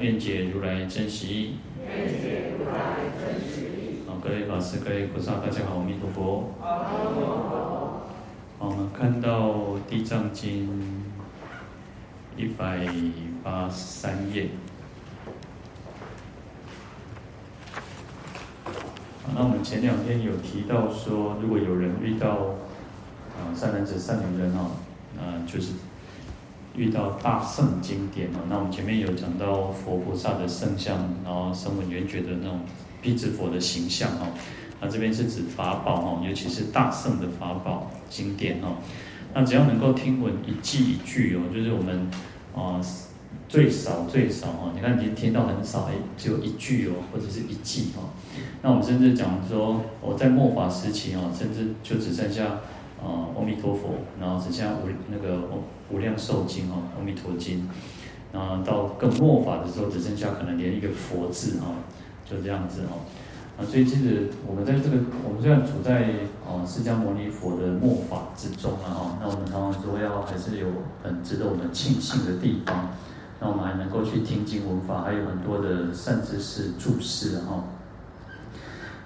愿解如来真实义。愿解如来真实义。好，各位法师、各位菩萨，大家好，阿弥陀佛。阿弥陀佛。好，我们看到《地藏经》一百八十三页。那我们前两天有提到说，如果有人遇到啊善男子、善女人啊，啊就是。遇到大圣经典哦，那我们前面有讲到佛菩萨的圣像，然后声闻缘觉的那种辟支佛的形象哦，那这边是指法宝哦，尤其是大圣的法宝经典哦，那只要能够听闻一偈一句哦，就是我们啊最少最少哦，你看你听到很少，只有一句哦，或者是一偈哦，那我们甚至讲说我在末法时期哦，甚至就只剩下啊阿弥陀佛，然后只剩下无那个无量寿经哦，阿弥陀经，然后到更末法的时候，只剩下可能连一个佛字哦，就这样子哦，啊，所以其实我们在这个，我们虽然处在哦释迦牟尼佛的末法之中了哈，那我们常常说要还是有很值得我们庆幸的地方，那我们还能够去听经闻法，还有很多的善知识注释哈。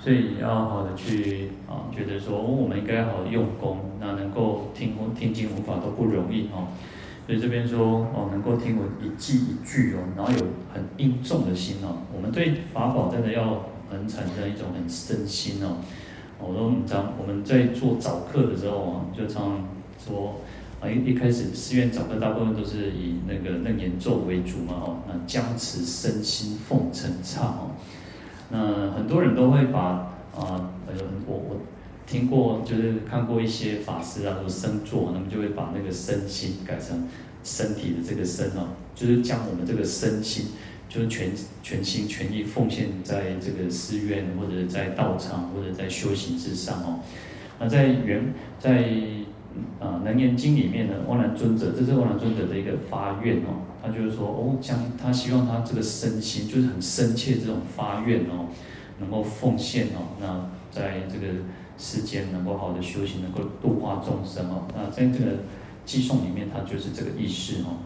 所以要好的去啊，觉得说我们应该好用功，那能够听听经闻法都不容易哦。所以这边说哦，能够听闻一偈一句哦，然后有很殷重的心哦。我们对法宝真的要很产生一种很深心哦。我说我们我们在做早课的时候啊，就常常说啊，一一开始寺院早课大部分都是以那个楞严咒为主嘛哦，那僵持身心奉承忏哦。那很多人都会把啊，呃，我我听过，就是看过一些法师啊，说身座，那么就会把那个身心改成身体的这个身哦，就是将我们这个身心，就是全全心全意奉献在这个寺院或者在道场或者在修行之上哦。那在原在啊《楞严经》里面呢，阿难尊者，这是阿难尊者的一个发愿哦。他就是说，哦，将他希望他这个身心，就是很深切这种发愿哦，能够奉献哦，那在这个世间能够好的修行，能够度化众生哦。那在这个偈颂里面，它就是这个意思哦。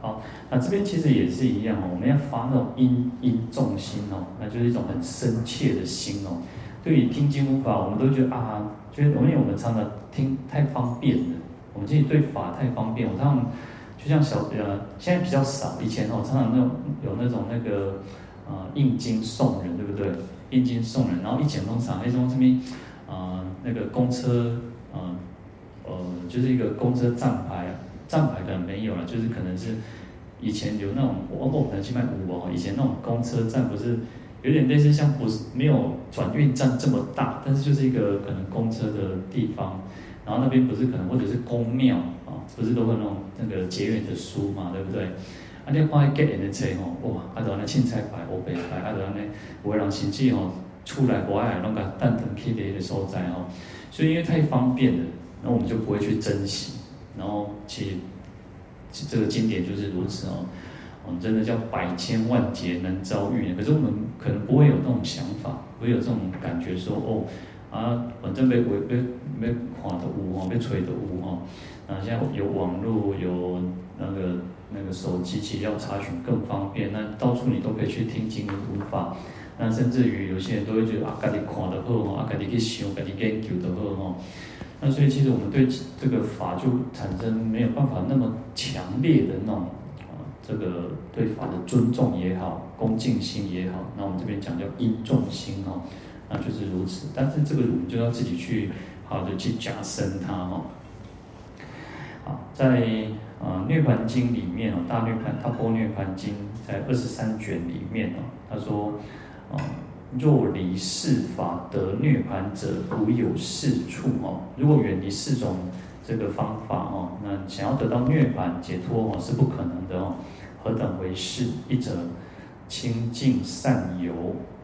好，那这边其实也是一样哦，我们要发那种殷殷重心哦，那就是一种很深切的心哦。对于听经法，我们都觉得啊，觉得因为我们常常听太方便了，我们自己对法太方便，我常常。就像小呃，现在比较少，以前哦，常常那种有那种那个呃印经送人，对不对？印经送人，然后一前通常那种这边啊那个公车呃呃，就是一个公车站牌，站牌可能没有了，就是可能是以前有那种我我可能去卖五宝，以前那种公车站不是有点类似像不是没有转运站这么大，但是就是一个可能公车的地方，然后那边不是可能或者是公庙啊。不是都会弄那个结缘的书嘛，对不对？啊，你看结缘的册吼，哇，啊，都安尼凊彩排、乌白排，啊，都安尼有个人甚至吼出来国外拢个蛋疼去的个所在吼，所以因为太方便了，那我们就不会去珍惜。然后其实这个经典就是如此哦，我们真的叫百千万劫难遭遇。可是我们可能不会有那种想法，不会有这种感觉说哦，啊，反正要要要要看的有吼，要吹的有吼。啊，现在有网络，有那个那个手机，其实要查询更方便。那到处你都可以去听经闻法。那甚至于有些人都会觉得啊，家己看得好哦，啊，家己去想，家己研究得好哦。那所以其实我们对这个法就产生没有办法那么强烈的那种，这个对法的尊重也好，恭敬心也好。那我们这边讲叫殷重心哦，那就是如此。但是这个我们就要自己去好的去加深它哈。在啊《涅槃经》里面哦，《大涅槃大波涅槃经》在二十三卷里面哦，他说啊，若离世法得涅槃者，无有是处哦。如果远离四种这个方法哦，那想要得到涅槃解脱哦，是不可能的哦。何等为是？一者清净善游；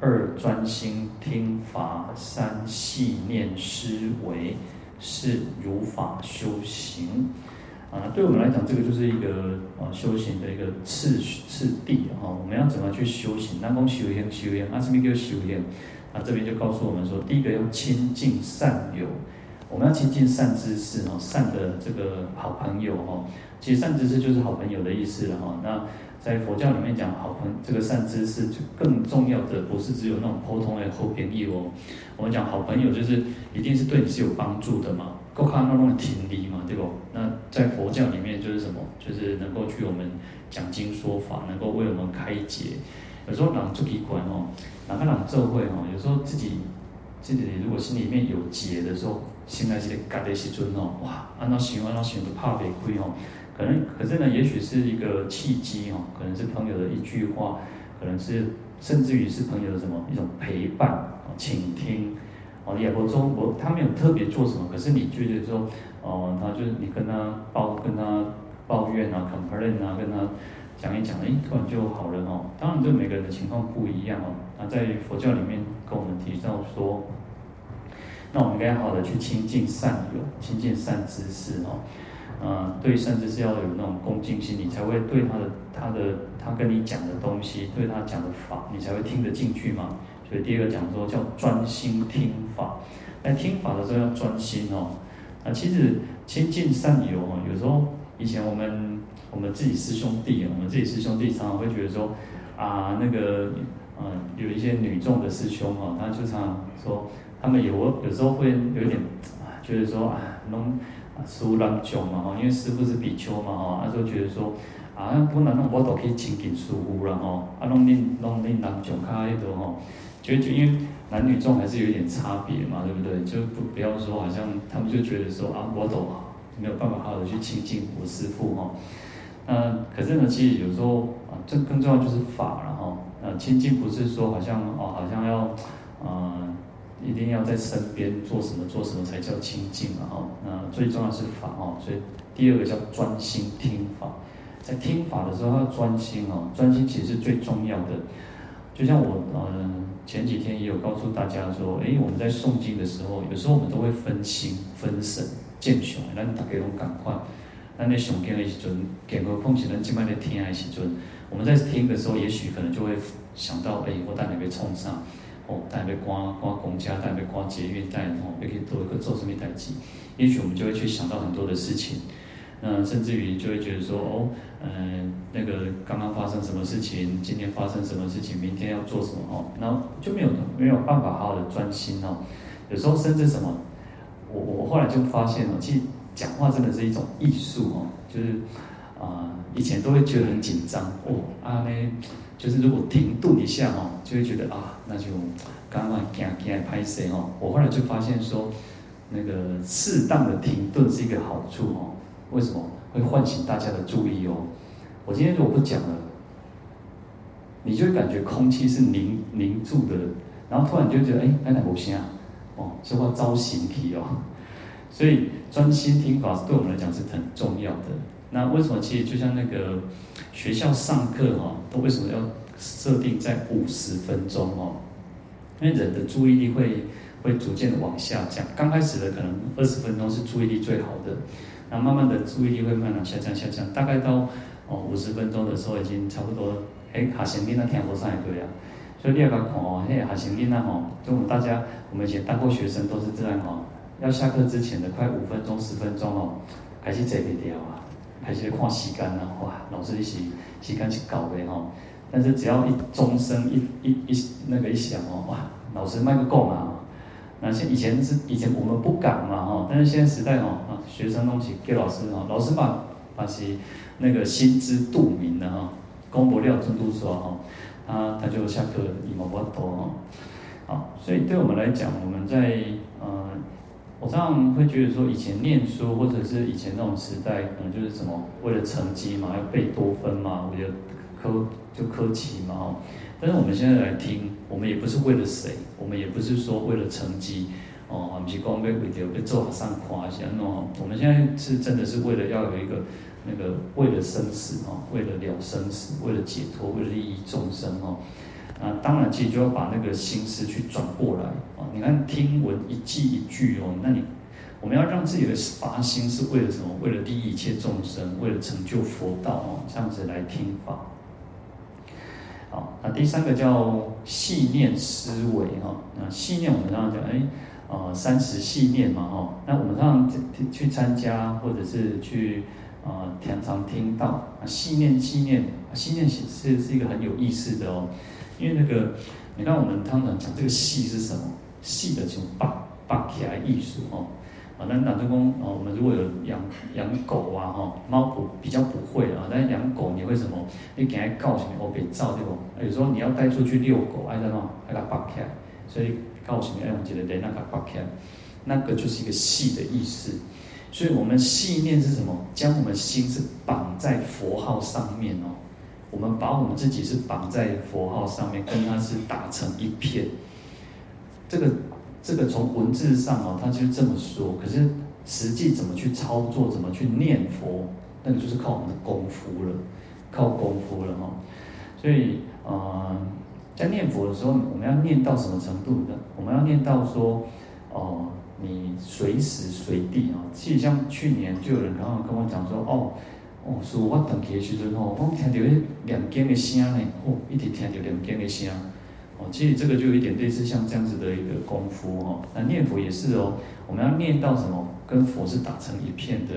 二专心听法；三细念思维。是如法修行啊，对我们来讲，这个就是一个啊修行的一个次次第啊。我们要怎么去修行？南宫修行，修行，阿什么叫修行？啊，这边就告诉我们说，第一个要亲近善友，我们要亲近善知识哦，善的这个好朋友哦。其实善知识就是好朋友的意思了哈。那在佛教里面讲好朋，这个善知识就更重要的不是只有那种普通的好朋友哦。我们讲好朋友就是一定是对你是有帮助的嘛，够看那种听力嘛，对不？那在佛教里面就是什么？就是能够去我们讲经说法，能够为我们开解。有时候人做机关哦，哪个人做会哦？有时候自己自己如果心里面有结的时候，现在是嘎的时阵哦，哇，按照想按照想都怕被亏哦。可能可是呢，也许是一个契机哦，可能是朋友的一句话，可能是甚至于是朋友的什么一种陪伴。倾听，哦，也不说我他没有特别做什么，可是你觉得说，哦，他就是你跟他抱跟他抱怨啊，complain 啊，跟他讲一讲，哎，突然就好了哦。当然，这每个人的情况不一样哦。那在佛教里面跟我们，那我们应该好好的去亲近善友，亲近善知识哦。嗯，对善知识要有那种恭敬心，你才会对他的他的他跟你讲的东西，对他讲的法，你才会听得进去嘛。所以第二个讲说叫专心听法，那听法的时候要专心哦。啊，其实亲近善友哦，有时候以前我们我们自己师兄弟，我们自己师兄弟常常会觉得说啊，那个嗯，有一些女众的师兄哦，他就常常说他们有有时候会有点啊，觉得说啊，弄啊师人众嘛哈，因为师父是比丘嘛哈，他就觉得说啊，不然我都可以亲近师父了哈，啊，弄恁弄恁人众卡迄度吼。就就因为男女众还是有一点差别嘛，对不对？就不不要说好像他们就觉得说啊，我懂啊，没有办法好好的去亲近我师父哈。那可是呢，其实有时候啊，这更重要就是法了哈。呃，亲近不是说好像哦，好像要啊、呃，一定要在身边做什么做什么才叫亲近啊哈。那最重要是法哦，所以第二个叫专心听法，在听法的时候要专心哦，专心其实是最重要的。就像我呃前几天也有告诉大家说，诶，我们在诵经的时候，有时候我们都会分心、分神、见熊，咱大家拢赶快。那那上经的时阵，更何况是咱今麦在听的时阵，我们在听的时候，也许可能就会想到，诶，我等下要创啥？哦，等下要赶赶公车，等下要赶捷运，等下哦要去做一个做什么代志？也许我们就会去想到很多的事情。那，甚至于就会觉得说，哦，嗯，那个刚刚发生什么事情，今天发生什么事情，明天要做什么哦，然后就没有没有办法好好的专心哦。有时候甚至什么，我我后来就发现哦，其实讲话真的是一种艺术哦，就是啊、以前都会觉得很紧张哦，啊呢，就是如果停顿一下哦，就会觉得啊，那就刚刚惊惊拍谁哦。我后来就发现说，那个适当的停顿是一个好处哦。为什么会唤醒大家的注意哦？我今天如果不讲了，你就会感觉空气是凝凝住的，然后突然就觉得哎，那哪不行啊？哦，说话招形体哦。所以专心听法对我们来讲是很重要的。那为什么其实就像那个学校上课哈，都为什么要设定在五十分钟哦？因为人的注意力会会逐渐的往下降。刚开始的可能二十分钟是注意力最好的。那慢慢的注意力会慢慢下降下降，大概到哦五十分钟的时候已经差不多，哎，学生囡仔听不上来对啊，所以你要看哦，嘿，学生囡仔吼，就我们大家我们以前当过学生都是这样哦，要下课之前的快五分钟十分钟哦，开始坐不掉啊，开始看时间啊，哇，老师一时时间是搞的吼，但是只要一钟声一一一那个一响哦，哇，老师卖个够嘛。那像以前是以前我们不敢嘛哈，但是现在时代哦啊，学生东西给老师哈，老师把把是那个心知肚明的哈，公不了真都说哈，他他就下课一毛不多哈，好，所以对我们来讲，我们在呃，我常常会觉得说，以前念书或者是以前那种时代，可能就是什么为了成绩嘛，要背多分嘛，我觉得科就科级嘛哈。但是我们现在来听，我们也不是为了谁，我们也不是说为了成绩，哦，不是光被为了被做上夸一下，喏，我们现在是真的是为了要有一个那个为了生死哦，为了了生死，为了解脱，为了利益众生哦。啊，当然，其实就要把那个心思去转过来啊。你看听闻一记一句哦，那你我们要让自己的发心是为了什么？为了利益一切众生，为了成就佛道哦，这样子来听法。好，那第三个叫系念思维哈。那系念我们常常讲，哎，呃，三十系念嘛哈。那我们常常去参加或者是去啊，常常听到啊，系念系念，系念是是是一个很有意思的哦。因为那个，你看我们通常讲这个戏是什么？戏的这种绑绑起来艺术哦。啊，那老师公哦，我们如果有养养狗啊哈，猫不比较不会啊，但是养狗你会什么？你给它告什么？我别照这种。有时候你要带出去遛狗，爱在哪？爱它绑起来，所以告什么？哎，我觉得得那个绑起来，那个就是一个戏的意思。所以我们戏念是什么？将我们心是绑在佛号上面哦。我们把我们自己是绑在佛号上面，跟它是打成一片。这个这个从文字上哦，他就这么说。可是实际怎么去操作，怎么去念佛，那个就是靠我们的功夫了，靠功夫了哈。所以呃，在念佛的时候，我们要念到什么程度呢？我们要念到说，哦，你随时随地啊。其实像去年就有人刚刚跟我讲说，哦。哦，是我等起的时阵吼，我听到迄念经的声呢，哦，一直听到念经的声，哦，其实这个就有一点类似像这样子的一个功夫哦。那念佛也是哦，我们要念到什么，跟佛是打成一片的。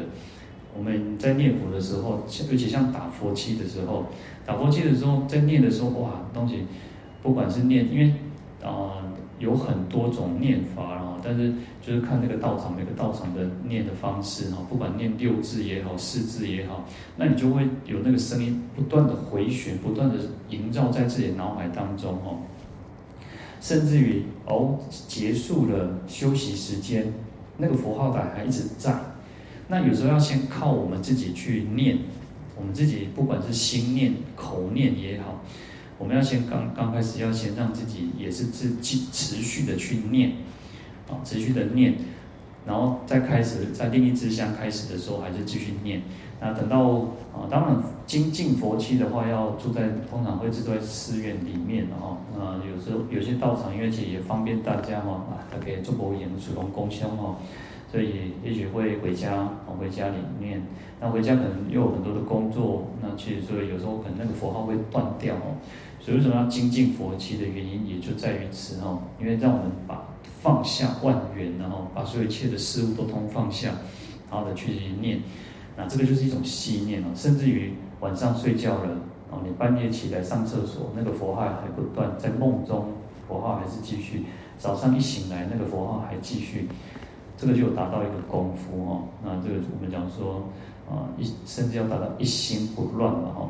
我们在念佛的时候，尤其像打佛七的时候，打佛七的时候，在念的时候，哇，东西不管是念，因为啊。有很多种念法，然但是就是看那个道场，每个道场的念的方式哈，不管念六字也好，四字也好，那你就会有那个声音不断的回旋，不断的萦绕在自己脑海当中哈，甚至于哦结束了休息时间，那个佛号感还一直在，那有时候要先靠我们自己去念，我们自己不管是心念、口念也好。我们要先刚刚开始，要先让自己也是自继持续的去念，啊，持续的念，然后再开始在另一支香开始的时候，还是继续念。那等到啊，当然精进佛期的话，要住在通常会住在寺院里面哦。那有时候有些道场，因为其实也方便大家哈，啊，他可以做佛言、主动供香哦，所以也许会回家，回家里面。那回家可能又有很多的工作，那其实所以有时候可能那个佛号会断掉哦。所以为什么要精进佛期的原因，也就在于此哈，因为让我们把放下万缘，然后把所有一切的事物都通放下，然后的去念，那这个就是一种系念哦。甚至于晚上睡觉了，哦，你半夜起来上厕所，那个佛号还不断，在梦中佛号还是继续，早上一醒来，那个佛号还继续，这个就有达到一个功夫哦。那这个我们讲说，啊，一甚至要达到一心不乱了哈。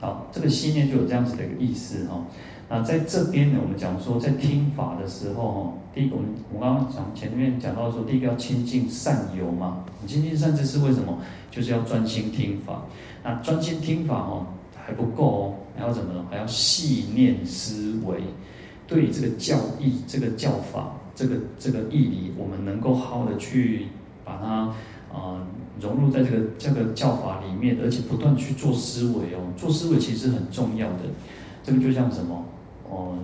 好，这个系念就有这样子的一个意思哈。那在这边呢，我们讲说在听法的时候哈，第一个我们我刚刚讲前面讲到说，第一个要亲近善友嘛。亲近善知是为什么？就是要专心听法。那专心听法哦还不够哦，还要怎么？还要细念思维，对这个教义、这个教法、这个这个义理，我们能够好好的去把它。啊，融入在这个这个教法里面，而且不断去做思维哦，做思维其实很重要的。这个就像什么？哦，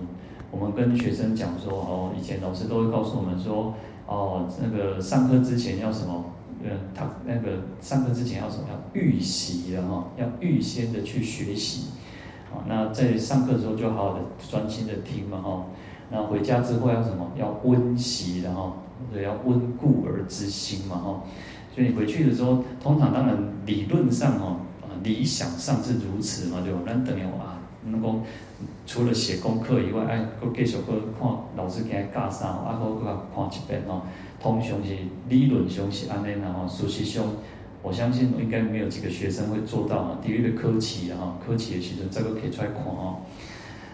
我们跟学生讲说哦，以前老师都会告诉我们说哦，那个上课之前要什么？呃，他那个上课之前要什么？要预习的哈，要预先的去学习。啊，那在上课的时候就好好的专心的听嘛哈。那回家之后要什么？要温习的哈，对，要温故而知新嘛哈。所以你回去的时候，通常当然理论上哈，啊理想上是如此嘛，对吧？咱等于啊，能够除了写功课以外，哎，搁继续搁看老师给他教啥，啊，搁搁看一遍哦。通常是理论上是安尼啦吼，事实上，我相信应该没有几个学生会做到啊。第一个科期啊，哈，科期的时阵这个可以出来看哦。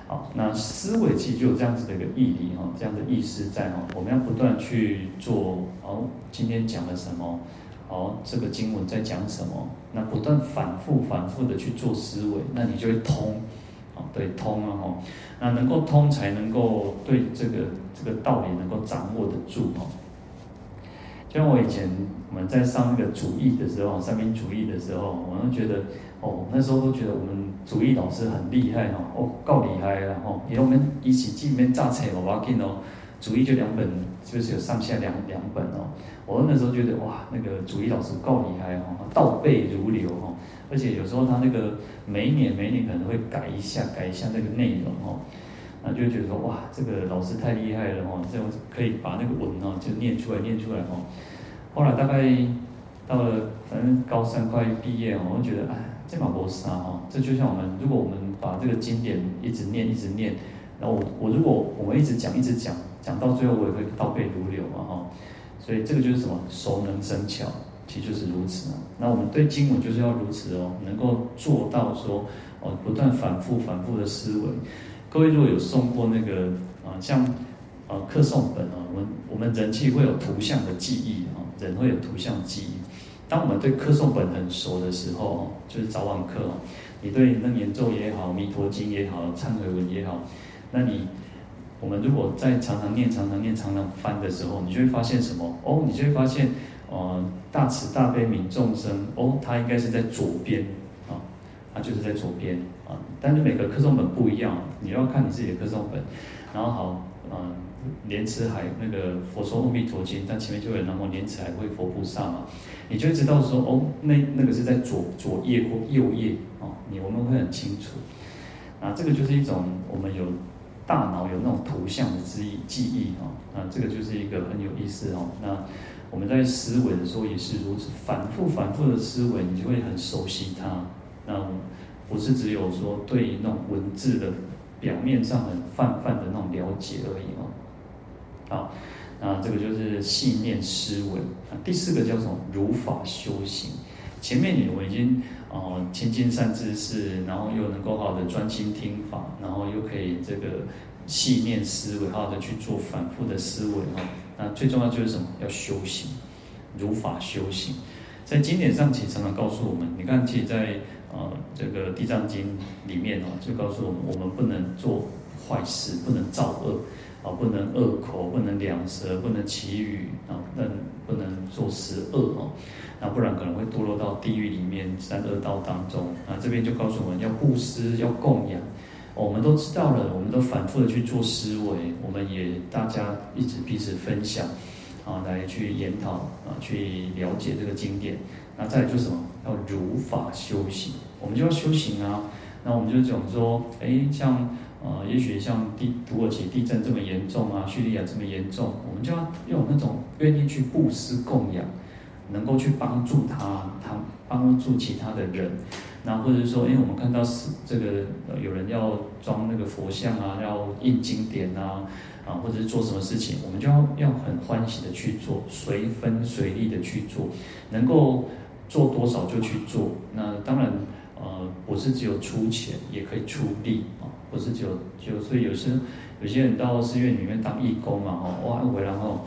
好，那思维其实就有这样子的一个义理哈，这样的意思在哈，我们要不断去做。哦，今天讲了什么？哦，这个经文在讲什么？那不断反复、反复的去做思维，那你就会通，啊，对，通啊，哈，那能够通，才能够对这个这个道理能够掌握得住，哈。就像我以前我们在上那个主义的时候，三民主义的时候，我都觉得哦，那时候都觉得我们主义老师很厉害哦，哦够厉害了哦，因为我们一起进面榨菜嘛，我要紧哦，主义就两本，就是有上下两两本哦。我那时候觉得哇，那个主义老师够厉害哦，倒背如流哦，而且有时候他那个每一年每一年可能会改一下改一下那个内容哦。那就觉得说哇，这个老师太厉害了哦，这样可以把那个文哦就念出来念出来哦。后来大概到了反正高三快毕业哦，我就觉得哎，这嘛没啥哦。这就像我们，如果我们把这个经典一直念一直念，然后我我如果我们一直讲一直讲，讲到最后我也会倒背如流嘛哈。所以这个就是什么熟能生巧，其实就是如此啊。那我们对经文就是要如此哦，能够做到说哦，不断反复反复的思维。各位如果有诵过那个啊，像啊课诵本啊，我们我们人气会有图像的记忆啊，人会有图像记忆。当我们对课诵本很熟的时候，就是早晚课啊，你对楞严咒也好，弥陀经也好，忏悔文也好，那你我们如果在常常念、常常念、常常翻的时候，你就会发现什么？哦，你就会发现，呃，大慈大悲悯众生，哦，它应该是在左边啊，它就是在左边。啊但是每个课诵本不一样，你要看你自己的课诵本。然后好，嗯，莲池海那个佛说阿弥陀经，但前面就有南无莲池海会佛菩萨嘛，你就会知道说哦，那那个是在左左页或右页哦，你我们会很清楚。啊，这个就是一种我们有大脑有那种图像的记忆记忆哦，啊，这个就是一个很有意思哦。那我们在思维的时候也是如此，反复反复的思维，你就会很熟悉它。那。不是只有说对那种文字的表面上很泛泛的那种了解而已哦。好，那这个就是细念思维。第四个叫什么？如法修行。前面你我已经呃亲近善知识，然后又能够好的专心听法，然后又可以这个细念思维，好的去做反复的思维哦。那最重要就是什么？要修行，如法修行。在经典上其实常常告诉我们，你看，其实在。呃，这个《地藏经》里面哦，就告诉我们，我们不能做坏事，不能造恶，啊，不能恶口，不能两舌，不能綺语，啊，不能不能做十恶哦，那不然可能会堕落到地狱里面三恶道当中。啊，这边就告诉我们要布施，要供养，我们都知道了，我们都反复的去做思维，我们也大家一直彼此分享，啊，来去研讨，啊，去了解这个经典。那再做什么？要如法修行，我们就要修行啊。那我们就讲说，哎，像呃，也许像地土耳其地震这么严重啊，叙利亚这么严重，我们就要用那种愿意去布施供养，能够去帮助他，他帮助其他的人。那或者是说，因为我们看到是这个有人要装那个佛像啊，要印经典啊，啊，或者是做什么事情，我们就要要很欢喜的去做，随分随力的去做，能够。做多少就去做，那当然，呃，不是只有出钱，也可以出力啊，不是只有就所以有时有些人到寺院里面当义工嘛，哦，哇，回来后，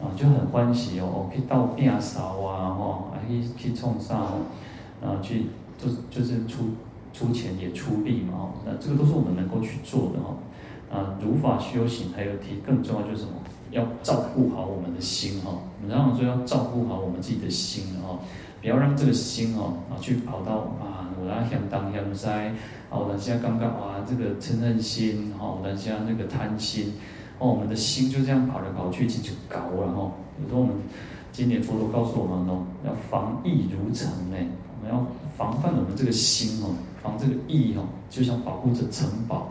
啊，就很欢喜哦，可以倒饼扫啊，哈，还可以去冲上，啊，去就就是出出钱也出力嘛，哦，那这个都是我们能够去做的哈，啊，如法修行还有提更重要就是什么，要照顾好我们的心哈，我们常说要照顾好我们自己的心哈。不要让这个心哦啊去跑到啊，我来想当想塞，啊，我等下刚刚啊这个嗔恨心，哈，我等下那个贪心，哦，我们的心就这样跑来跑去，就就搞了哈。有时候我们今年佛陀告诉我们哦，要防意如城呢，我们要防范我们这个心哦，防这个意哦，就像保护着城堡。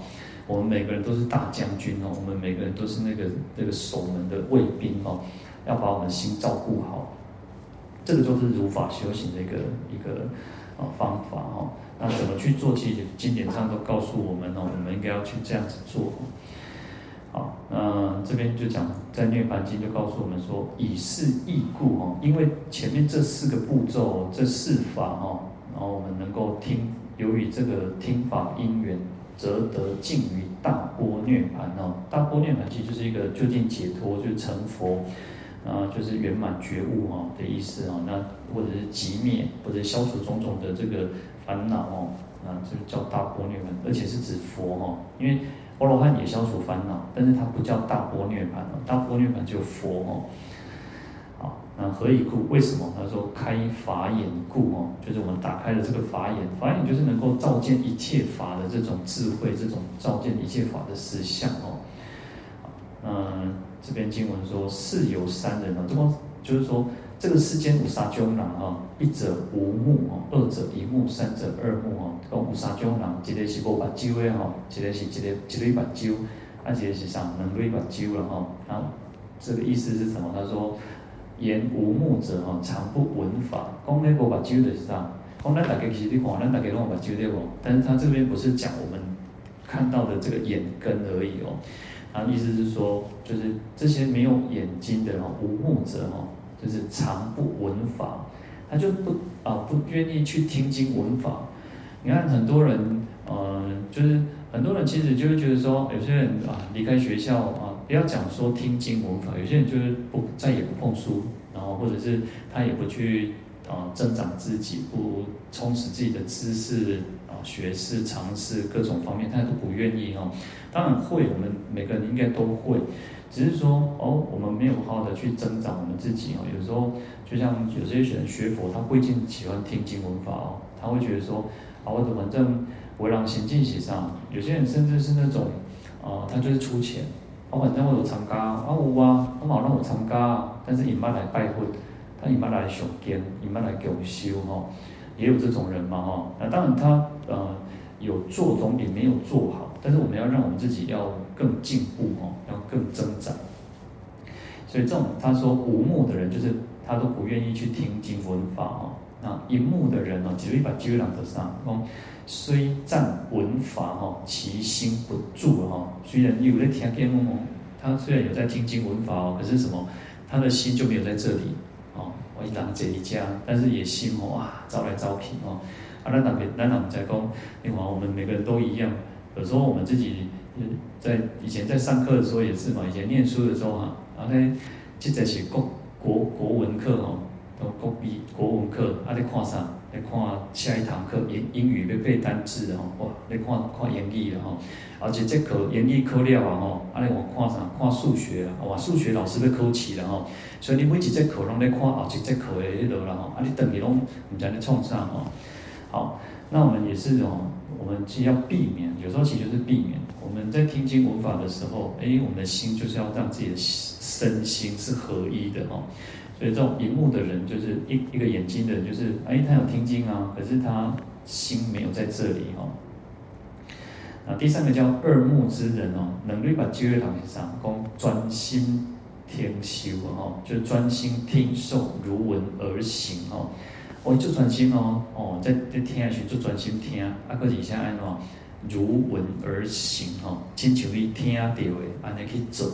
我们每个人都是大将军哦，我们每个人都是那个那个守门的卫兵哦，要把我们心照顾好。这个就是如法修行的一个一个方法哦。那怎么去做？其实经典上都告诉我们哦，我们应该要去这样子做。好，那这边就讲在《涅槃经》就告诉我们说，以是义故哦，因为前面这四个步骤，这四法哦，然后我们能够听，由于这个听法因缘，则得尽于大波涅槃哦。大波涅槃其实就是一个究竟解脱，就是成佛。啊，就是圆满觉悟啊的意思啊，那或者是寂灭，或者消除种种的这个烦恼哦，啊，就叫大般涅槃，而且是指佛哈，因为阿罗汉也消除烦恼，但是它不叫大般涅盘哦，大般涅槃就佛哈。好，那何以故？为什么？他说开法眼故哦，就是我们打开了这个法眼，法眼就是能够照见一切法的这种智慧，这种照见一切法的实相哦。嗯，这边经文说世有三人哦，这个就是说。这个世间有三种人哈，一者无目哦，二者一目，三者二目哦。讲有三种人，一个是无目睭的哈，一个是一个一个目睭，啊，一个是啥？两对目睭了哈。然后这个意思是什么？他说言无目者哈，常不闻法。讲那个目睭的是啥？讲咱大家其实你看，咱大家拢有目睭对不？但是他这边不是讲我们看到的这个眼根而已哦。啊意思是说，就是这些没有眼睛的哈，无目者哈。就是常不闻法，他就不啊不愿意去听经闻法。你看很多人，呃，就是很多人其实就会觉得说，有些人啊离开学校啊，不要讲说听经闻法，有些人就是不再也不碰书，然后或者是他也不去啊增长自己，不充实自己的知识啊学识常识各种方面，他都不愿意哦。当然会，我们每个人应该都会。只是说哦，我们没有好好的去增长我们自己哦。有时候就像有些人学佛，他不一定喜欢听经闻法哦，他会觉得说啊，我的反正为让行进写上。有些人甚至是那种啊，他就是出钱，啊，反正我有参加啊，有啊，他冇让我参加，但是你妈来拜会，他你妈来上经，你妈来共修哈，也有这种人嘛哈。那当然他呃有做总比没有做好。但是我们要让我们自己要更进步哦，要更增长。所以这种他说无目的人，就是他都不愿意去听经闻法哦。那一目的人哦，只有一把经朗得上。哦，虽赞闻法哈，其心不住哈。虽然有在听经哦，他虽然有在听经闻法哦，可是什么？他的心就没有在这里哦。我一当这一家，但是也心哦啊，招来招聘哦。啊，那那边，那我们在讲，另外我们每个人都一样。有时候我们自己在以前在上课的时候也是嘛，以前念书的时候哈，然后呢，记在写国国国文课哦，都国语国文课，啊，在看啥？你看下一堂课英英语要背单词哦，哇，你看看英语了哈，而且这课英语课了啊吼，啊，你我看啥？看数学啊，哇，数学老师要考试了吼，所以你每一节课拢在看后一节课的迄落啦吼，啊，你等于拢唔知你创啥吼，好，那我们也是哦。我们既要避免，有时候其实就是避免。我们在听经闻法的时候，哎，我们的心就是要让自己的身心是合一的哦。所以这种一目的人，就是一一个眼睛的人，就是哎，他有听经啊，可是他心没有在这里哦。那第三个叫二目之人哦，能力把机会当上，供专心听修哦，就专心听受如闻而行哦。我就专心哦，哦，在在听下去就专心听，啊，可是现在按怎如闻而行哦，亲像伊听到的，安尼去做，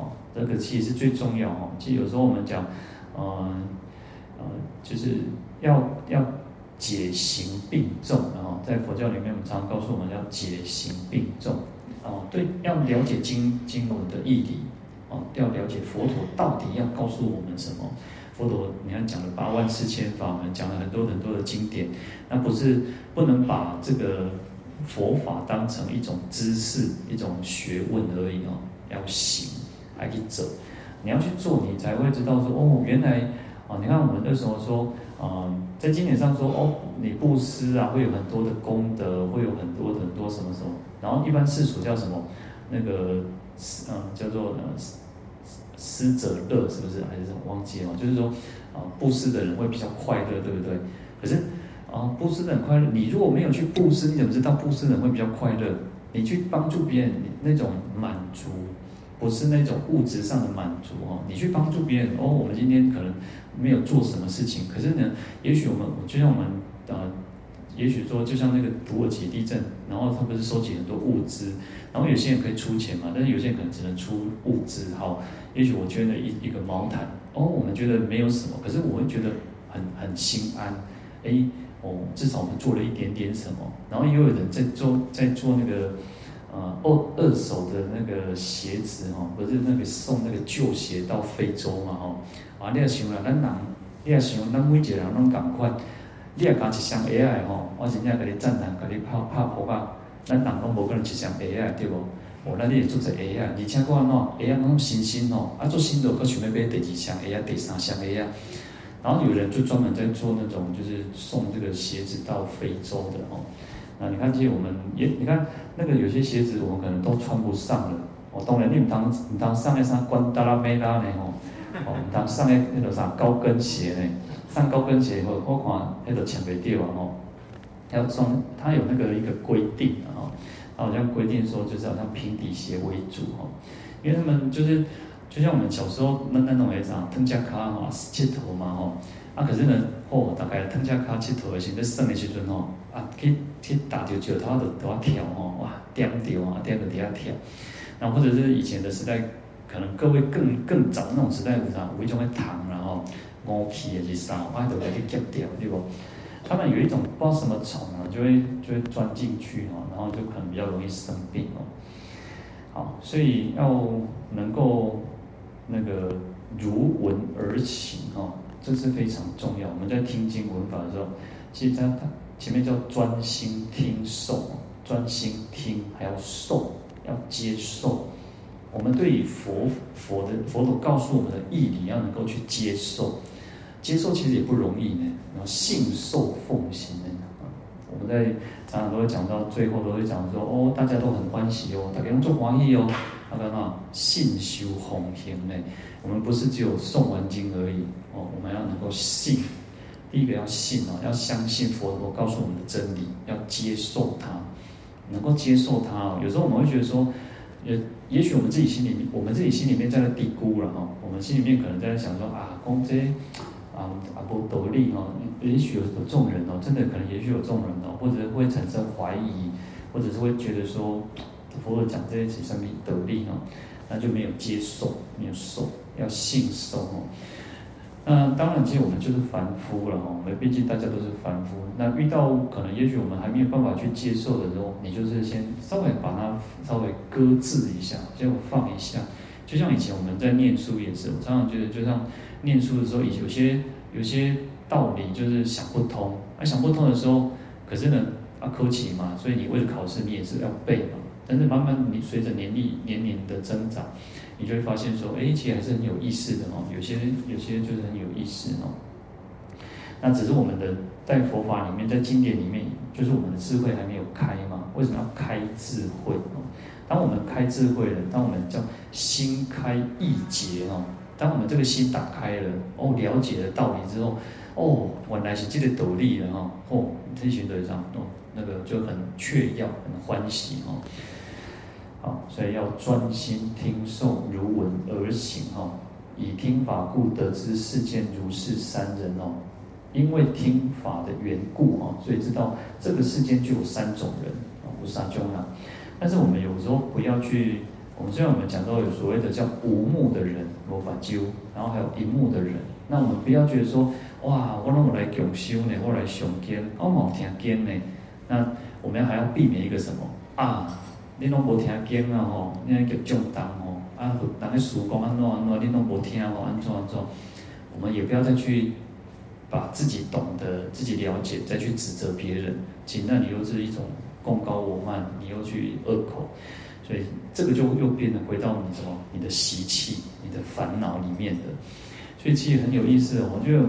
哦，这个其实是最重要哦。其实有时候我们讲，嗯、呃，呃，就是要要解行并重，然后在佛教里面，我们常常告诉我们要解行并重，哦，对，要了解经经文的义理，哦，要了解佛陀到底要告诉我们什么。佛陀，你看讲了八万四千法门，讲了很多很多的经典，那不是不能把这个佛法当成一种知识、一种学问而已哦，要行，还去走，你要去做，你才会知道说哦，原来啊，你看我们那时候说啊，在经典上说哦，你布施啊，会有很多的功德，会有很多很多什么什么，然后一般世俗叫什么那个嗯，叫做呢。施者乐是不是还是什么忘记了？就是说，啊，布施的人会比较快乐，对不对？可是，啊，布施的人快乐，你如果没有去布施，你怎么知道布施的人会比较快乐？你去帮助别人，你那种满足，不是那种物质上的满足哦。你去帮助别人，哦，我们今天可能没有做什么事情，可是呢，也许我们就像我们呃。也许说，就像那个土耳其地震，然后他不是收集很多物资，然后有些人可以出钱嘛，但是有些人可能只能出物资。好，也许我捐了一一个毛毯，哦，我们觉得没有什么，可是我会觉得很很心安。哎，哦，至少我们做了一点点什么。然后也有人在做在做那个呃二二手的那个鞋子哦，不是那个送那个旧鞋到非洲嘛哦。啊，你也想啊，咱人，你也想，咱每一个人拢同款。你也讲一双鞋啊吼，我真正给你赞叹，给你拍拍鼓啊！咱人拢无可能一双鞋啊，对无？哦，那你也做只鞋啊，而且佫安怎鞋啊，拢新新哦，啊做新的，佫想要买第二双鞋啊，第三双鞋啊。然后有人就专门在做那种，就是送这个鞋子到非洲的哦。那你看，其实我们也，你看那个有些鞋子，我们可能都穿不上了。哦，当然你们当你当上一双关达拉美拉呢吼，哦，你当上那那个啥高跟鞋呢？上高跟鞋以后，我看那个穿袂掉啊吼。要装，它有那个一个规定的哦，它好像规定说就是好像平底鞋为主哦，因为他们就是。就像我们小时候那那种诶，啥汤加卡哈切头嘛吼，啊可是呢，哦大概汤加卡切头的时候，在耍的时阵吼，啊去去打球球，他都都要跳吼，哇点掉啊，点个底下跳，然后或者是以前的时代，可能各位更更早那种时代有啥，有一种会糖然后乌皮的是啥，啊都给它夹掉对不？他们有一种不知道什么虫啊，就会就会钻进去哦，然后就可能比较容易生病哦。好，所以要能够。那个如闻而行哦，这是非常重要。我们在听经闻法的时候，其实它它前面叫专心听受，专心听还要受，要接受。我们对于佛佛的佛陀告诉我们的义理，要能够去接受。接受其实也不容易呢，然后信受奉行呢。我们在常常都会讲到最后，都会讲说哦，大家都很欢喜哦，大家都做欢喜哦。他说啊，信修弘行呢，我们不是只有诵完经而已哦，我们要能够信。第一个要信哦，要相信佛陀告诉我们的真理，要接受它，能够接受它哦。有时候我们会觉得说，也也许我们自己心里面，我们自己心里面在那嘀咕了哈，我们心里面可能在想说啊，公这啊啊不得力哦，也许有有众人哦，真的可能也许有众人哦，或者会产生怀疑，或者是会觉得说。佛陀讲这些其实上面得力哦，那就没有接受，没有受，要信受哦。那当然，其实我们就是凡夫了哈。我们毕竟大家都是凡夫，那遇到可能也许我们还没有办法去接受的时候，你就是先稍微把它稍微搁置一下，先放一下。就像以前我们在念书也是，我常常觉得，就像念书的时候，有些有些道理就是想不通，啊想不通的时候，可是呢啊考试嘛，所以你为了考试，你也是要背嘛。但是慢慢你随着年龄年龄的增长，你就会发现说，哎，其实还是很有意思的哦。有些有些就是很有意思哦。那只是我们的在佛法里面，在经典里面，就是我们的智慧还没有开嘛。为什么要开智慧？当我们开智慧了，当我们叫心开意解哦，当我们这个心打开了哦，了解了道理之后，哦，原来是这个道理了哈。哦，这些对上哦，那个就很雀跃，很欢喜哦。好，所以要专心听受，如闻而行哈。以听法故得知世间如是三人哦。因为听法的缘故哈，所以知道这个世间就有三种人啊，无三种人。但是我们有时候不要去，我们虽然我们讲到有所谓的叫无目的人，无法揪，然后还有一目的人。那我们不要觉得说，哇，我让我来共修呢，我来上经，我冇听经呢。那我们还要避免一个什么啊？你拢无听经啊吼，你那叫中道吼，啊，人家师讲安怎安怎，你拢无听吼，安怎安怎？我们也不要再去把自己懂得、自己了解，再去指责别人，仅那你又是一种贡高我慢，你又去恶口，所以这个就又变得回到你什么？你的习气、你的烦恼里面的。所以其实很有意思，我觉得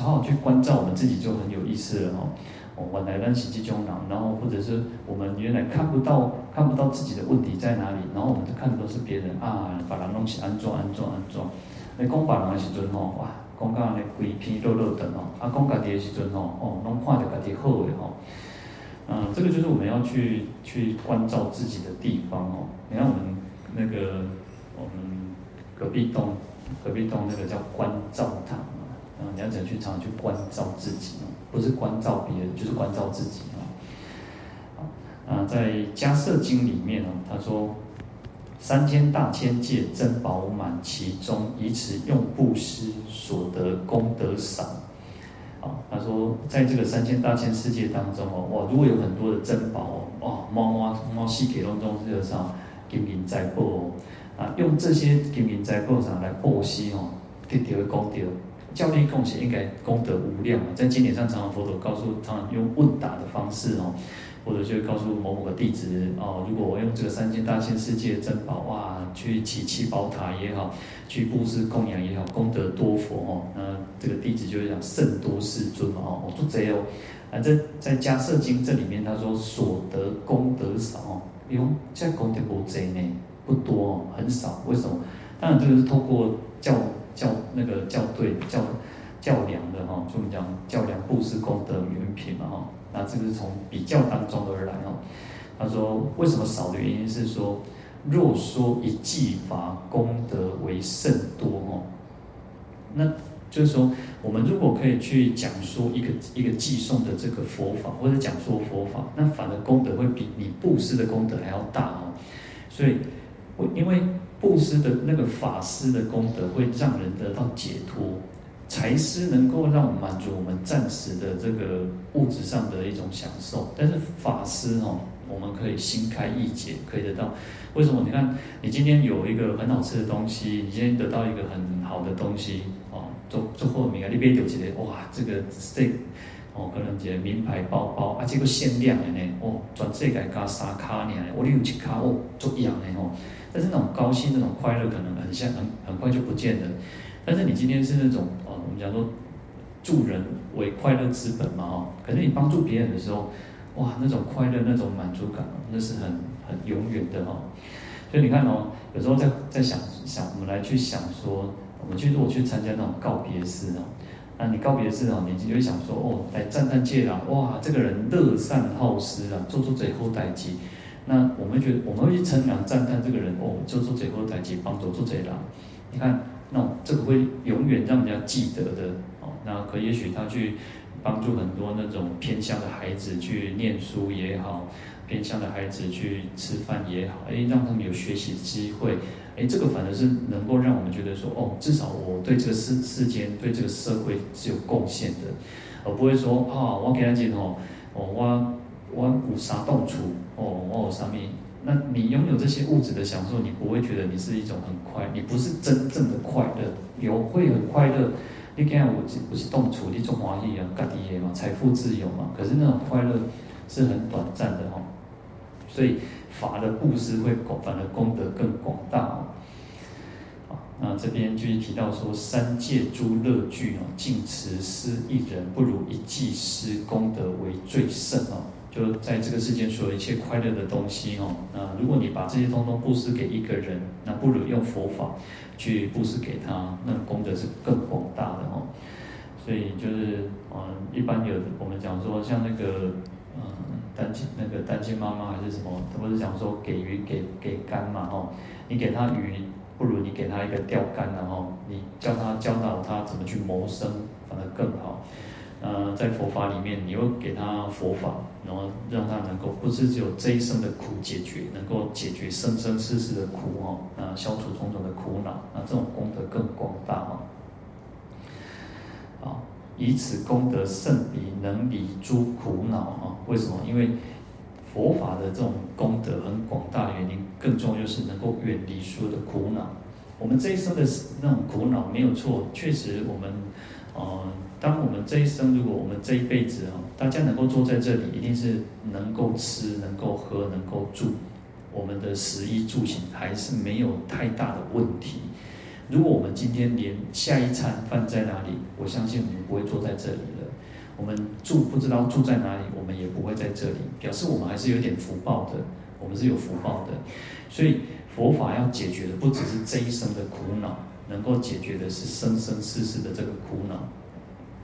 好好去关照我们自己就很有意思了吼。哦，原来咱是这种人，然后或者是我们原来看不到看不到自己的问题在哪里，然后我们就看的都是别人啊，把人东西安装安装安装。你讲别人的时阵吼，哇，讲到安尼规篇落落长哦，啊，讲家己的时阵吼，哦，拢看着家己好的吼。嗯，这个就是我们要去去关照自己的地方哦。你看我们那个我们隔壁栋隔壁栋那个叫关照堂啊，你要怎样去常常去关照自己呢？不是关照别人，就是关照自己啊！啊，在《迦叶经》里面呢，他说：“三千大千界珍宝满，其中以此用布施所得功德少。”啊，他说，在这个三千大千世界当中哦，哇，如果有很多的珍宝哦，哇，猫猫猫细给当中这个啥金银财宝哦，啊，用这些金银财宝上来布施哦，得到的功德。教力贡献应该功德无量啊！在经典上，常常佛陀告诉他用问答的方式哦，或者就告诉某某个弟子哦，如果我用这个三千大千世界的珍宝哇，去起七宝塔也好，去布施供养也好，功德多佛哦，那这个弟子就是讲甚多世尊嘛哦，我做贼哦，反正在迦叶经这里面他说所得功德少哦，哟，这功德不贼呢，不多哦，很少，为什么？当然这个是透过教教那个教对教教量的哈，就我们讲教量布施功德原品嘛哈。那这个是从比较当中而来哦。他说，为什么少的原因是说，若说一季法功德为甚多哦，那就是说，我们如果可以去讲说一个一个寄送的这个佛法，或者讲说佛法，那反而功德会比你布施的功德还要大哦。所以，我因为布施的那个法师的功德会让人得到解脱。财施能够让我们满足我们暂时的这个物质上的一种享受，但是法师哦，我们可以心开意解，可以得到。为什么？你看，你今天有一个很好吃的东西，你今天得到一个很好的东西哦，做做后面啊，你别丢起来，哇，这个这哦，可能一个名牌包包啊，这个限量的呢，哦，全世界加三卡呢，我有一卡哦，做一样的哦，但是那种高兴、那种快乐，可能很像很很快就不见了。但是你今天是那种。我们讲说，助人为快乐之本嘛，哦，可是你帮助别人的时候，哇，那种快乐、那种满足感，那是很很永远的哦。所以你看哦，有时候在在想想，我们来去想说，我们去如果去参加那种告别式哦，那你告别式哦，你就会想说，哦，来赞叹借郎，哇，这个人乐善好施啊，做出最后代志。那我们觉得我们会去称扬赞叹这个人，哦，做出最后代志，帮助做贼狼，你看。那这个会永远让人家记得的哦。那可也许他去帮助很多那种偏乡的孩子去念书也好，偏乡的孩子去吃饭也好，哎，让他们有学习机会，哎，这个反而是能够让我们觉得说，哦，至少我对这个世世间、对这个社会是有贡献的，而不会说啊，我给他讲哦，哦，我我有啥动处，哦，我有啥咪。那你拥有这些物质的享受，你不会觉得你是一种很快，你不是真正的快乐。有会很快乐，你看我不是动处，你中华一样，噶底嘛，财富自由嘛。可是那种快乐是很短暂的哈。所以法的布施会广，反而功德更广大哦。好，那这边就是提到说，三界诸乐具哦，尽持施一人，不如一季施功德为最胜哦。就在这个世间，所有一切快乐的东西哦，那如果你把这些通通布施给一个人，那不如用佛法去布施给他，那功德是更广大的哦。所以就是，嗯，一般有我们讲说，像那个，单亲那个单亲妈妈还是什么，他不是讲说给鱼给给竿嘛，哦，你给他鱼，不如你给他一个钓竿，然后你教他教导他怎么去谋生，反而更好。呃，在佛法里面，你又给他佛法，然后让他能够不是只有这一生的苦解决，能够解决生生世世的苦哦，啊，消除种种的苦恼，啊，这种功德更广大哦。啊，以此功德胜彼能离诸苦恼啊？为什么？因为佛法的这种功德很广大的原因，更重要是能够远离所有的苦恼。我们这一生的那种苦恼没有错，确实我们，呃。当我们这一生，如果我们这一辈子啊，大家能够坐在这里，一定是能够吃、能够喝、能够住，我们的食衣住行还是没有太大的问题。如果我们今天连下一餐饭在哪里，我相信我们不会坐在这里了。我们住不知道住在哪里，我们也不会在这里，表示我们还是有点福报的，我们是有福报的。所以佛法要解决的不只是这一生的苦恼，能够解决的是生生世世的这个苦恼。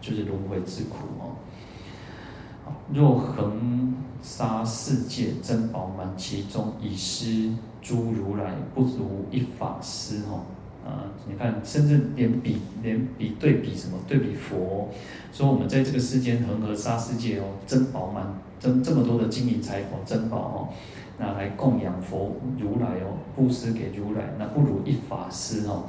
就是轮回之苦哦。若恒沙世界珍宝满其中，以施诸如来，不如一法师哦。啊，你看，甚至连比连比对比什么？对比佛说，我们在这个世间恒河沙世界哦，珍宝满，这这么多的金银财宝珍宝哦，那来供养佛如来哦，布施给如来，那不如一法师哦。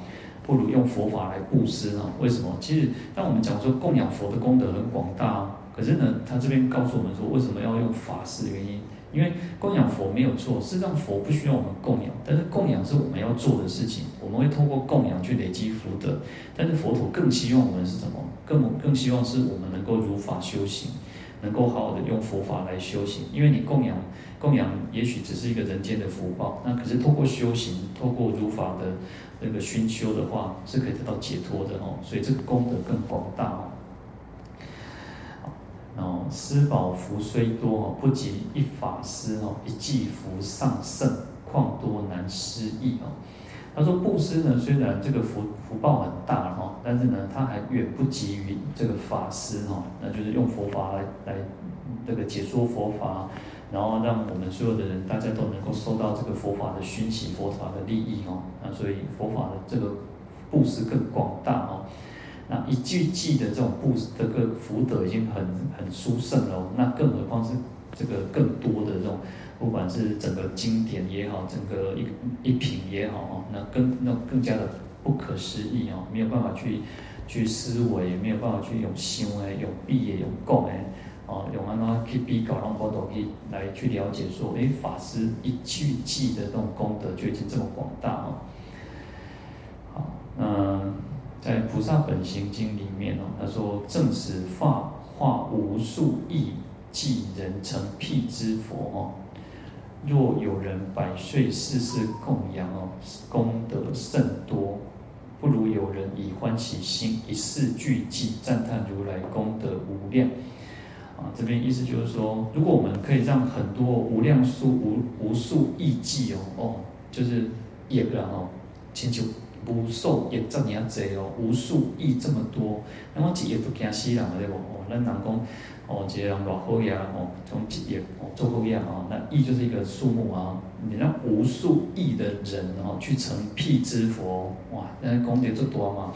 不如用佛法来布施哦？为什么？其实当我们讲说供养佛的功德很广大，哦可是呢，他这边告诉我们说，为什么要用法师的原因？因为供养佛没有错，事实上佛不需要我们供养，但是供养是我们要做的事情，我们会通过供养去累积福德。但是佛陀更希望我们是什么？更更希望是我们能够如法修行，能够好好的用佛法来修行。因为你供养供养，也许只是一个人间的福报，那可是透过修行，透过如法的那个熏修的话，是可以得到解脱的哦。所以这个功德更广大哦。哦施宝福虽多哦，不及一法师哦，一济福上胜，况多难思议哦。他说布施呢，虽然这个福福报很大哈，但是呢，他还远不及于这个法师哈，那就是用佛法来来这个解说佛法，然后让我们所有的人大家都能够受到这个佛法的熏习，佛法的利益哈。那所以佛法的这个布施更广大哈。那一句句的这种布这个福德已经很很殊胜了，那更何况是这个更多的这种。不管是整个经典也好，整个一一品也好哦，那更那更加的不可思议哦，没有办法去去思维，也没有办法去用想诶，用比诶，用讲诶，哦，用安怎去比较，让我都可以来去了解说，诶，法师一句句的这种功德就已经这么广大哦。好，那在《菩萨本行经》里面哦，他说正使化化无数亿计人成辟支佛哦。若有人百岁世世供养哦，功德甚多，不如有人以欢喜心一世俱记赞叹如来功德无量。啊，这边意思就是说，如果我们可以让很多无量数无无数亿计哦哦，就是业了哦，请求无数业这么样哦，无数亿这么多，那么几业不惊死人对不？哦，那人讲。哦，这样落后呀，哦，从几亿哦做后样啊，那亿就是一个数目啊，你让无数亿的人哦去成辟支佛，哇，那功德这多嘛？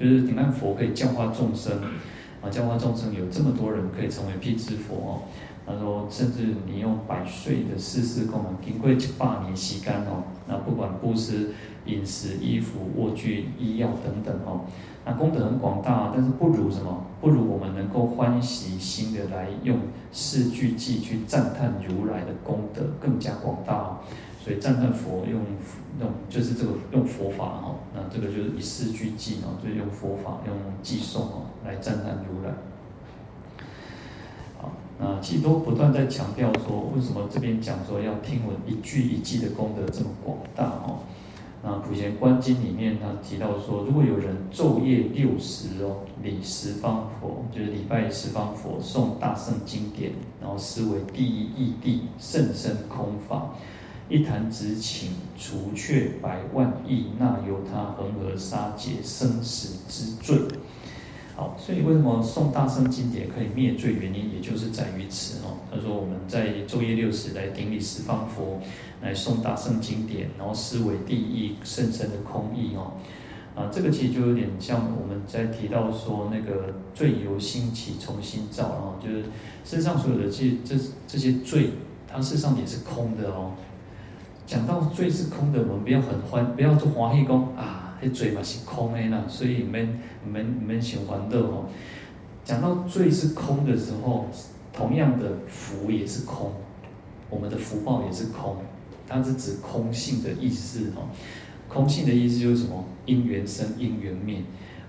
就是点样佛可以教化众生啊，教化众生有这么多人可以成为辟支佛哦。他说，甚至你用百岁的世世供养，经过一百年时间哦，那不管布施饮食、衣服、卧具、医药等等哦。那功德很广大，但是不如什么？不如我们能够欢喜心的来用四句偈去赞叹如来的功德更加广大。所以赞叹佛用用就是这个用佛法哈，那这个就是以四句偈哦，就用佛法用偈颂哦来赞叹如来。好，那其实都不断在强调说，为什么这边讲说要听闻一句一偈的功德这么广大哦？那《普贤观经》里面，他提到说，如果有人昼夜六时哦，礼十方佛，就是礼拜十方佛，诵大圣经典，然后思惟第一义谛，甚深空法，一弹指顷，除却百万亿那由他恒河沙劫生死之罪。好，所以为什么诵大圣经典可以灭罪？原因也就是在于此哦。他说我们在昼夜六时来顶礼十方佛，来诵大圣经典，然后思维第一甚深的空义哦。啊，这个其实就有点像我们在提到说那个罪由心起，从心造，然后就是身上所有的这这这些罪，它事实上也是空的哦。讲到罪是空的，我们不要很欢，不要做欢喜讲啊。那罪嘛是空的啦，所以免免免想欢乐哦。讲到罪是空的时候，同样的福也是空，我们的福报也是空，它是指空性的意思哦。空性的意思就是什么？因缘生，因缘灭。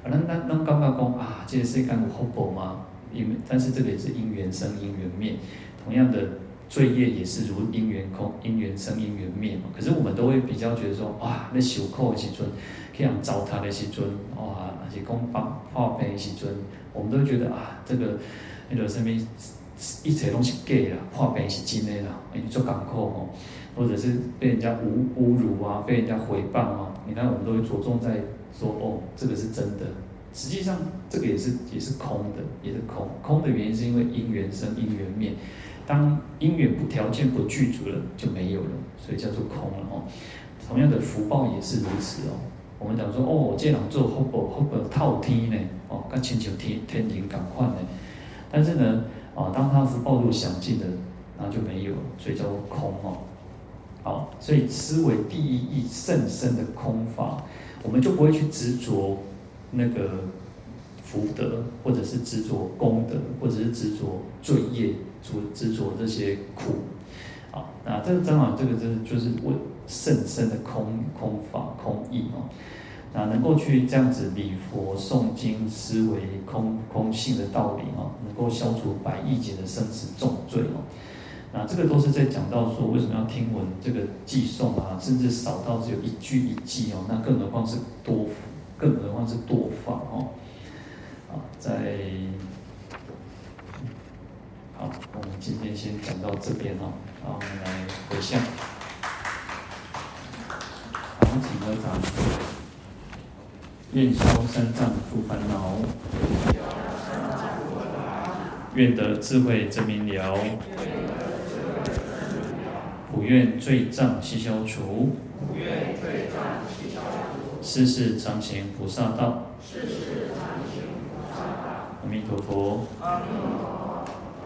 啊，那那那刚刚讲啊，这个世间有福报吗？因但是这个也是因缘生，因缘灭。同样的罪业也是如因缘空，因缘生，因缘灭嘛。可是我们都会比较觉得说，哇，那受苦的时尊。这样糟蹋的时尊，哇，还是讲发发病的时阵，我们都觉得啊，这个那个什么，一切拢是假啦，发病是真的啦，你做艰苦吼，或者是被人家侮侮辱啊，被人家诽谤啊，你看我们都会着重在说，哦，这个是真的。实际上，这个也是也是空的，也是空。空的原因是因为因缘生，因缘灭。当因缘不条件不具足了，就没有了，所以叫做空了哦。同样的福报也是如此哦。我们讲说，哦，我这人做福报，福报套天呢，哦，跟亲像天天庭同款呢。但是呢，啊，当他福报入详尽的，那就没有，所以叫做空哦。好，所以思维第一义甚深的空法，我们就不会去执着那个福德，或者是执着功德，或者是执着罪业，执执着这些苦。啊，那这个正好，这个就是就是为甚深的空空法空义哦。那能够去这样子礼佛诵经、思维空空性的道理哦，能够消除百亿劫的生死重罪哦。那这个都是在讲到说，为什么要听闻这个寄送啊，甚至少到只有一句一偈哦，那更何况是多，更何况是多法哦。啊，在好，我们今天先讲到这边哦。好，我们来回向。好，请合掌。愿消三障诸烦恼，愿得智慧真明了。普愿罪障悉消除，世世常行菩萨道。阿弥陀佛。阿弥陀佛。